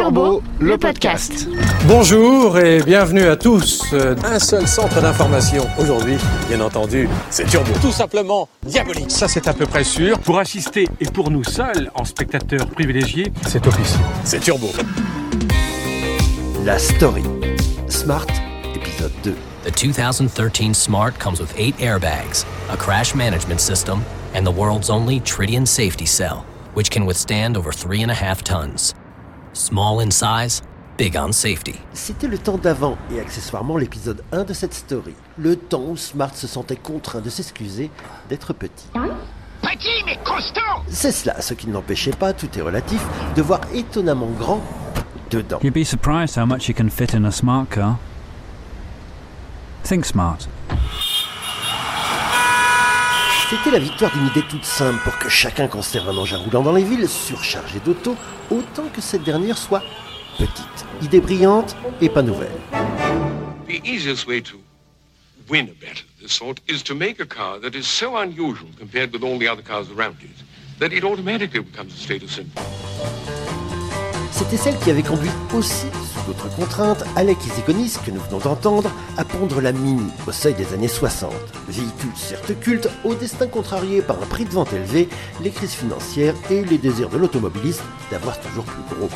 Turbo, le podcast. Bonjour et bienvenue à tous. Un seul centre d'information aujourd'hui, bien entendu, c'est Turbo. Tout simplement diabolique. Ça, c'est à peu près sûr. Pour assister et pour nous seuls, en spectateurs privilégiés, c'est officiel. C'est Turbo. La story. Smart, épisode 2. The 2013 Smart comes with eight airbags, a crash management system, and the world's only Tritium safety cell, which can withstand over three and a half tons. Small in size, big on safety. C'était le temps d'avant et accessoirement l'épisode 1 de cette story. Le temps où Smart se sentait contraint de s'excuser d'être petit. Petit mais costaud C'est cela, ce qui ne l'empêchait pas, tout est relatif, de voir étonnamment grand dedans. You'd be surprised how much you can fit in a smart car. Think smart. C'était la victoire d'une idée toute simple pour que chacun conserve un engin roulant dans les villes, surchargé d'auto, autant que cette dernière soit petite. Idée brillante et pas nouvelle. The easiest way to win a battle of this sort is to make a car that is so unusual compared with all the other cars around it that it automatically becomes a status symbol. C'était celle qui avait conduit aussi, sous d'autres contraintes, Alec Isegonis, que nous venons d'entendre, à pondre la Mini au seuil des années 60. Véhicule certes culte, au destin contrarié par un prix de vente élevé, les crises financières et les désirs de l'automobiliste d'avoir toujours plus gros.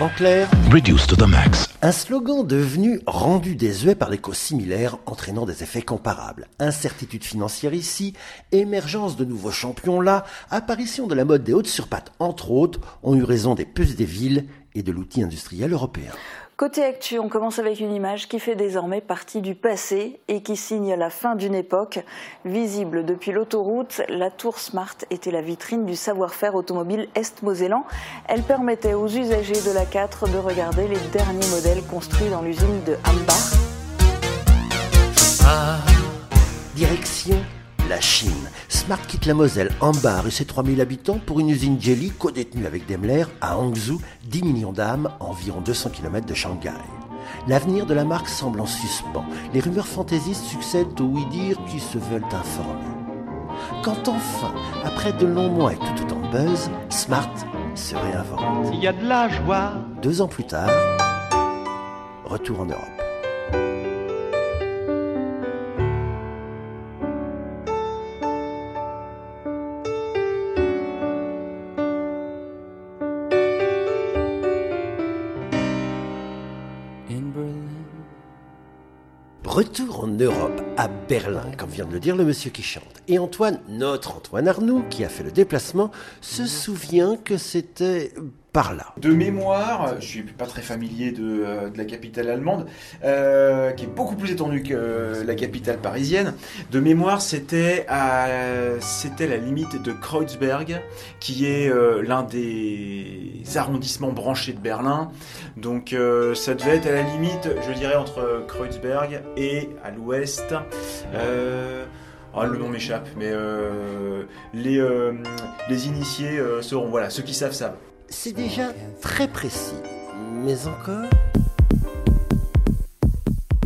En clair, Reduced to the max. un slogan devenu rendu désuet par des causes similaires entraînant des effets comparables. Incertitude financière ici, émergence de nouveaux champions là, apparition de la mode des hautes surpattes entre autres, ont eu raison des puces des villes et de l'outil industriel européen. Côté actu, on commence avec une image qui fait désormais partie du passé et qui signe la fin d'une époque. Visible depuis l'autoroute, la tour Smart était la vitrine du savoir-faire automobile est-mosellan. Elle permettait aux usagers de la 4 de regarder les derniers modèles construits dans l'usine de Hambach. Direction la Chine. Smart quitte la Moselle en bas et ses 3000 habitants pour une usine Jelly co-détenue avec Daimler à Hangzhou, 10 millions d'âmes, environ 200 km de Shanghai. L'avenir de la marque semble en suspens. Les rumeurs fantaisistes succèdent aux oui-dire qui se veulent informés. Quand enfin, après de longs mois et tout autant de buzz, Smart se réinvente. Il y a de la joie. Deux ans plus tard, retour en Europe. Europe, à Berlin, comme vient de le dire le monsieur qui chante. Et Antoine, notre Antoine Arnoux, qui a fait le déplacement, se souvient que c'était De mémoire, je suis pas très familier de, euh, la capitale allemande, euh, qui est beaucoup plus étendue que la capitale parisienne. De mémoire, c'était la limite de Kreuzberg, qui est euh, l'un des arrondissements branchés de Berlin. Donc, ça devait être à la limite, je dirais, entre Kreuzberg et à l'ouest. Ah, le nom m'échappe, mais les, initiés seront, voilà, ceux qui savent savent. C'est déjà très précis, mais encore...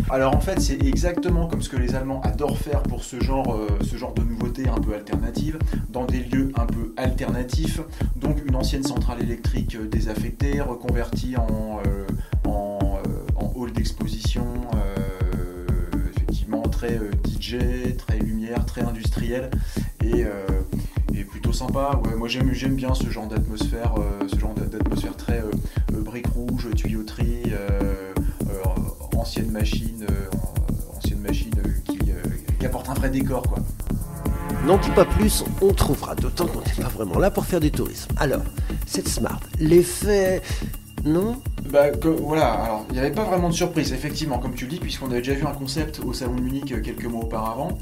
Alors en fait, c'est exactement comme ce que les Allemands adorent faire pour ce genre, euh, de nouveautés un peu alternatives, dans des lieux un peu alternatifs. Donc une ancienne centrale électrique euh, désaffectée, reconvertie en, euh, hall d'exposition, effectivement très DJ, très lumière, très industriel et plutôt sympa. Ouais, moi j'aime j'aime bien ce genre d'atmosphère, euh, ce genre d'atmosphère très euh, euh, briques rouges, tuyauterie. euh, ancienne machine, ancienne machine qui, qui apporte un vrai décor quoi. N'en dis pas plus, on trouvera, d'autant qu'on n'est pas vraiment là pour faire du tourisme. Alors, cette Smart, l'effet... Non? Bah que- voilà, alors il n'y avait pas vraiment de surprise, effectivement, comme tu le dis, puisqu'on avait déjà vu un concept au Salon de Munich quelques mois auparavant.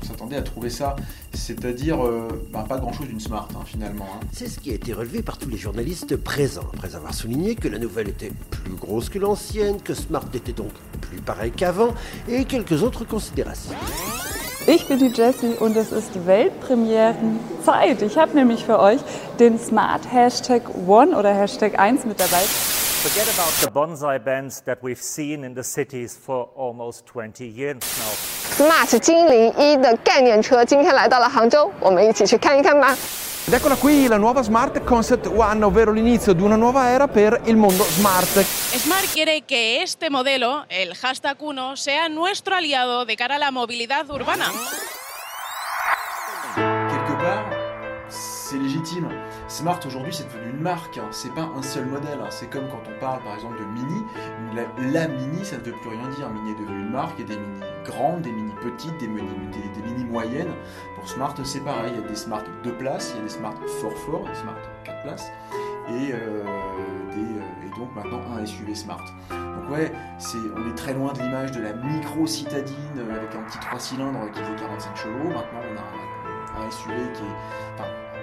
On s'attendait à trouver ça, c'est-à-dire euh, bah, pas grand-chose d'une Smart hein, finalement. hein. C'est ce qui a été relevé par tous les journalistes présents, après avoir souligné que la nouvelle était plus grosse que l'ancienne, que Smart était donc plus pareil qu'avant, et quelques autres considérations. Ich bin die Jessie und es ist Weltpremierenzeit. Ich habe nämlich für euch den Smart Hashtag One oder Hashtag 1 mit dabei. Forget about the bonsai bands that we've seen in the cities for almost 20 years now. Smart 精灵一的概念车今天来到了杭州，我们一起去看一看吧。 Ed eccola qui la nuova Smart Concept One, ovvero l'inizio di una nuova era per il mondo smart. Smart quiere que este modelo, el hashtag 1, sea nuestro aliado de cara a la movilidad urbana. C'est légitime. Smart aujourd'hui c'est devenu une marque, hein. c'est pas un seul modèle. hein. C'est comme quand on parle par exemple de Mini, la, Mini ça ne veut plus rien dire. Mini est devenu une marque, il y a des Mini grandes, des Mini petites, des Mini, moyennes. Pour Smart c'est pareil, il y a des Smart 2 places, il y a des Smart fort fort, des Smart 4 places, et, euh, euh, et donc maintenant un SUV Smart. Donc ouais, c'est, on est très loin de l'image de la micro citadine euh, avec un petit 3 cylindres qui faisait 45 chevaux. Maintenant on a un SUV qui est...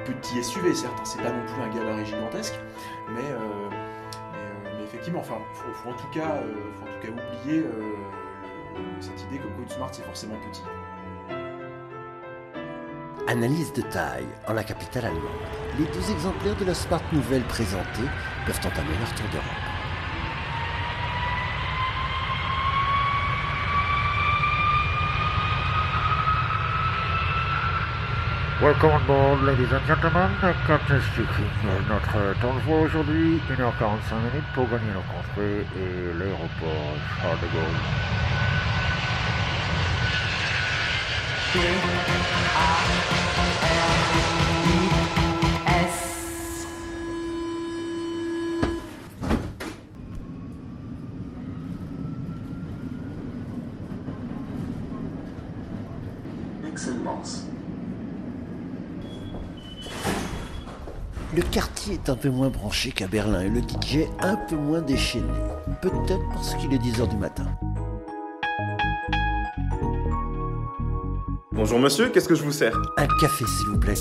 Petit SUV certes, hein, c'est pas non plus un gabarit gigantesque, mais, euh, euh, effectivement, enfin, faut, en tout cas, euh, faut en tout cas oublier le- cette idée quoi une Smart c'est forcément petit. Analyse de taille en la capitale allemande. Les deux exemplaires de la Smart nouvelle présentée peuvent entamer leur tour d'Europe. Welcome on board, ladies and gentlemen. Captain speaking. Notre temps de vol aujourd'hui, 1h45 minutes pour gagner nos contrées et l'aéroport Charles de Gaulle. Excellence. Le quartier est un peu moins branché qu'à Berlin et le DJ un peu moins déchaîné. Peut-être parce qu'il est 10h du matin. Bonjour monsieur, qu'est-ce que je vous sers? Un café s'il vous plaît.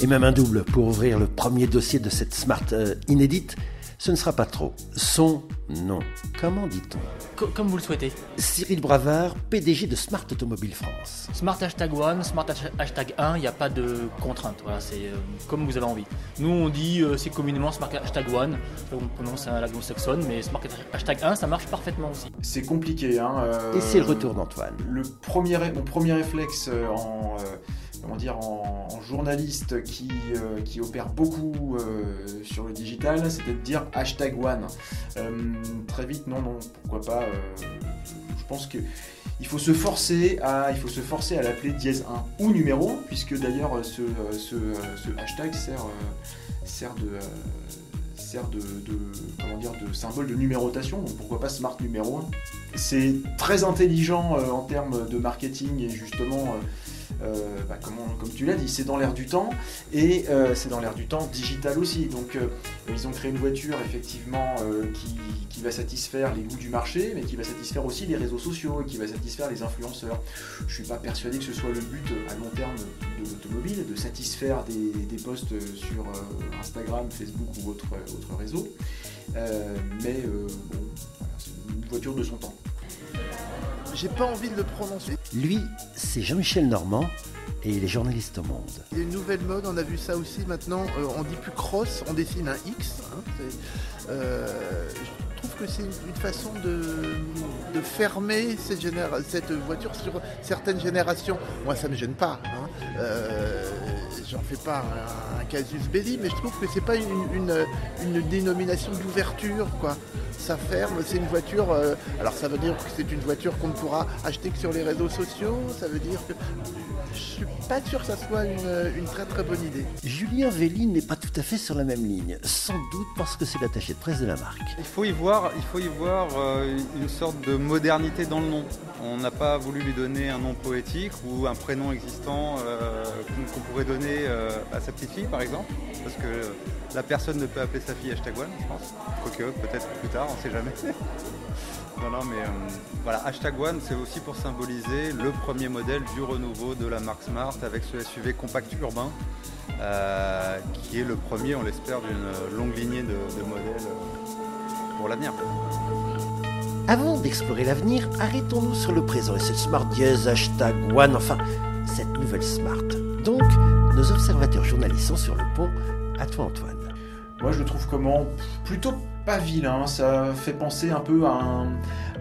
Et même un double pour ouvrir le premier dossier de cette Smart euh, inédite. Ce ne sera pas trop. Son nom. Comment dit-on? Comme vous le souhaitez. Cyril Bravard, PDG de Smart Automobile France. Smart hashtag 1, Smart hash- hashtag 1, il n'y a pas de contrainte. Voilà, c'est euh, comme vous avez envie. Nous, on dit, euh, c'est communément Smart hashtag 1, on prononce à l'anglo-saxonne, mais Smart hashtag 1, ça marche parfaitement aussi. C'est compliqué. Hein, euh, Et c'est le retour d'Antoine. Le premier, mon premier réflexe en, euh, comment dire, en, journaliste qui, euh, qui opère beaucoup euh, sur le digital, c'était de dire hashtag one. Euh, très vite, non, non, pourquoi pas. je pense que il faut se forcer à, il faut se forcer à l'appeler dièse 1 ou numéro, puisque d'ailleurs ce, ce, hashtag sert, sert de sert de, comment dire, de symbole de numérotation, donc pourquoi pas Smart numéro 1. C'est très intelligent en termes de marketing et justement, euh, bah, comme tu l'as dit, c'est dans l'air du temps et euh, c'est dans l'air du temps digital aussi. Donc euh, ils ont créé une voiture effectivement qui, va satisfaire les goûts du marché, mais qui va satisfaire aussi les réseaux sociaux qui va satisfaire les influenceurs. Je suis pas persuadé que ce soit le but à long terme de l'automobile, de satisfaire des, posts sur Instagram, Facebook ou autre, autre réseau. Mais bon, voilà, c'est une voiture de son temps. J'ai pas envie de le prononcer. Lui, c'est Jean-Michel Normand et il est journaliste au Monde. Il y a une nouvelle mode, on a vu ça aussi maintenant. euh, on dit plus cross, on dessine un X. hein, euh, je trouve que c'est une, une façon de, de fermer cette voiture sur certaines générations. Moi, ça me gêne pas. hein. Euh, J'en fais pas un, un casus belli, mais je trouve que c'est pas une, une- une dénomination d'ouverture, quoi. Ça ferme, c'est une voiture. euh, alors, ça veut dire que c'est une voiture qu'on ne pourra acheter que sur les réseaux sociaux. Ça veut dire que je suis pas sûr que ça soit une, une très très bonne idée. Julien Velli n'est pas tout à fait sur la même ligne, sans doute parce que c'est l'attaché de presse de la marque. Il faut y voir, il faut y voir euh, une sorte de modernité dans le nom. On n'a pas voulu lui donner un nom poétique ou un prénom existant euh, qu'on pourrait donner euh, à sa petite fille par exemple, parce que la personne ne peut appeler sa fille hashtag one, je pense. Quoique, peut-être plus tard, on ne sait jamais. euh, voilà, hashtag one, c'est aussi pour symboliser le premier modèle du renouveau de la marque Smart avec ce SUV compact urbain, qui est le premier, on l'espère, d'une longue lignée de, modèles pour l'avenir. Avant d'explorer l'avenir, arrêtons-nous sur le présent et cette Smart dièse hashtag One, enfin, cette nouvelle Smart. Donc, nos observateurs journalistes sont sur le pont. À toi, Antoine. Moi, je le trouve comment plutôt pas vilain. Ça fait penser un peu à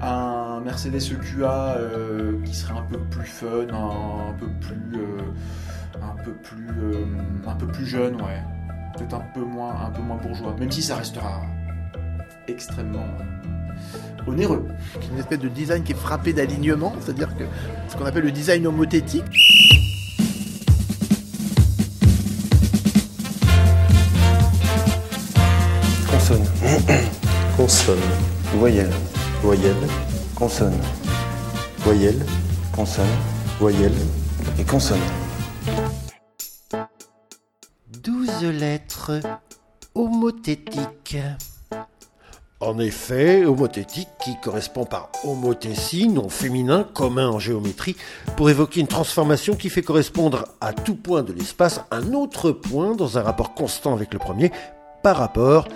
un, Mercedes EQA euh, qui serait un peu plus fun, un, peu plus, euh, un peu plus, euh, un peu plus jeune, ouais. Peut-être un peu moins, un peu moins bourgeois. Même si ça restera extrêmement onéreux. Une espèce de design qui est frappé d'alignement, c'est-à-dire que ce qu'on appelle le design homothétique. Consonne. Consonne. Voyelle. Voyelle. Consonne. Voyelle. Consonne. Voyelle. Et consonne. 12 lettres homothétiques. En effet, homothétique qui correspond par homothétie, nom féminin, commun en géométrie, pour évoquer une transformation qui fait correspondre à tout point de l'espace un autre point dans un rapport constant avec le premier par rapport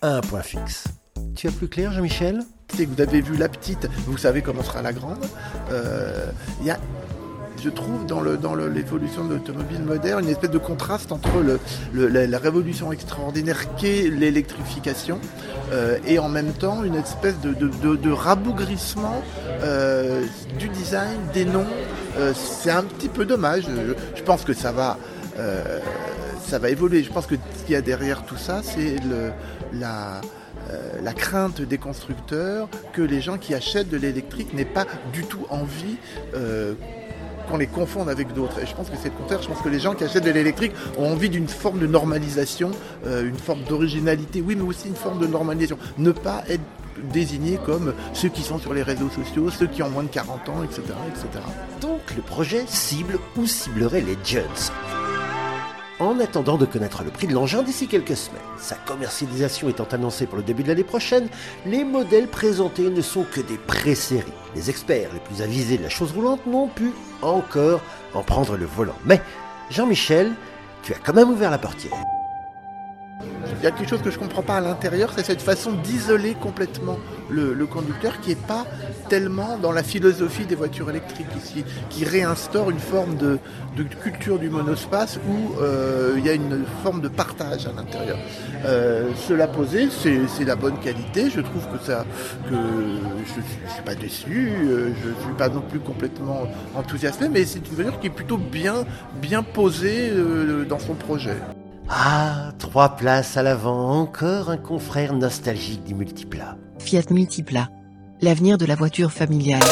à un point fixe. Tu as plus clair, Jean-Michel? C'est que vous avez vu la petite, vous savez comment sera la grande. Euh, Il y a je trouve dans l'évolution de l'automobile moderne une espèce de contraste entre la, révolution extraordinaire qu'est l'électrification euh, et en même temps une espèce de, rabougrissement euh, du design, des noms. Euh, c'est un petit peu dommage. Je, pense que ça va évoluer. Je pense que ce qu'il y a derrière tout ça, c'est la crainte des constructeurs que les gens qui achètent de l'électrique n'aient pas du tout envie qu'on les confonde avec d'autres. Et je pense que c'est le contraire. Je pense que les gens qui achètent de l'électrique ont envie d'une forme de normalisation, euh, une forme d'originalité, oui, mais aussi une forme de normalisation. Ne pas être désignés comme ceux qui sont sur les réseaux sociaux, ceux qui ont moins de 40 ans, etc. etc. Donc le projet cible ou ciblerait les jeunes en attendant de connaître le prix de l'engin d'ici quelques semaines. Sa commercialisation étant annoncée pour le début de l'année prochaine, les modèles présentés ne sont que des pré-séries. Les experts les plus avisés de la chose roulante n'ont pu encore en prendre le volant. Mais, Jean-Michel, tu as quand même ouvert la portière. Il y a quelque chose que je ne comprends pas à l'intérieur, c'est cette façon d'isoler complètement le, le, conducteur qui n'est pas tellement dans la philosophie des voitures électriques ici, qui réinstaure une forme de, de culture du monospace où euh, il y a une forme de partage à l'intérieur. Euh, cela posé, c'est la bonne qualité. Je trouve que ça, que je ne suis pas déçu, euh, je ne suis pas non plus complètement enthousiasmé, mais c'est une voiture qui est plutôt bien, bien posée euh, dans son projet. Ah, trois places à l'avant, encore un confrère nostalgique du multiplat. Fiat Multiplat, l'avenir de la voiture familiale.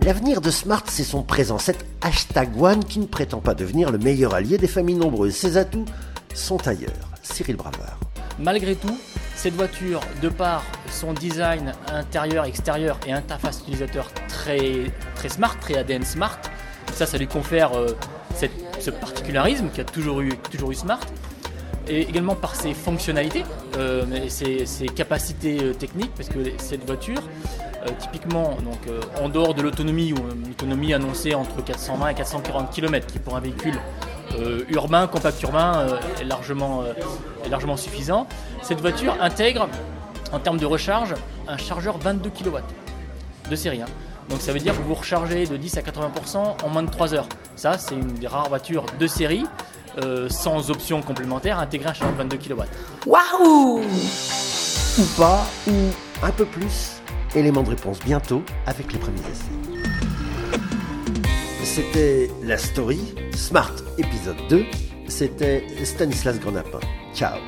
L'avenir de Smart, c'est son présent, cet hashtag One qui ne prétend pas devenir le meilleur allié des familles nombreuses. Ses atouts sont ailleurs. Cyril Bravard. Malgré tout, cette voiture, de par son design intérieur, extérieur et interface utilisateur très, très smart, très ADN smart, ça, ça lui confère euh, cette, ce particularisme qui a toujours eu, toujours eu Smart, et également par ses fonctionnalités, euh, et ses, capacités euh, techniques, parce que cette voiture, euh, typiquement, donc, en dehors de l'autonomie, ou une autonomie annoncée entre 420 et 440 km, qui pour un véhicule urbain, compact urbain, est, largement, est largement suffisant, cette voiture intègre, en termes de recharge, un chargeur 22 kW de série. Donc ça veut dire que vous rechargez de 10 à 80% en moins de 3 heures. Ça, c'est une des rares voitures de série, euh, sans option complémentaire, intégrer un chargeur de 22 kW. Waouh Ou pas, ou un peu plus. Élément de réponse bientôt avec les premiers essais. C'était la story, Smart épisode 2. C'était Stanislas Grenapin. Ciao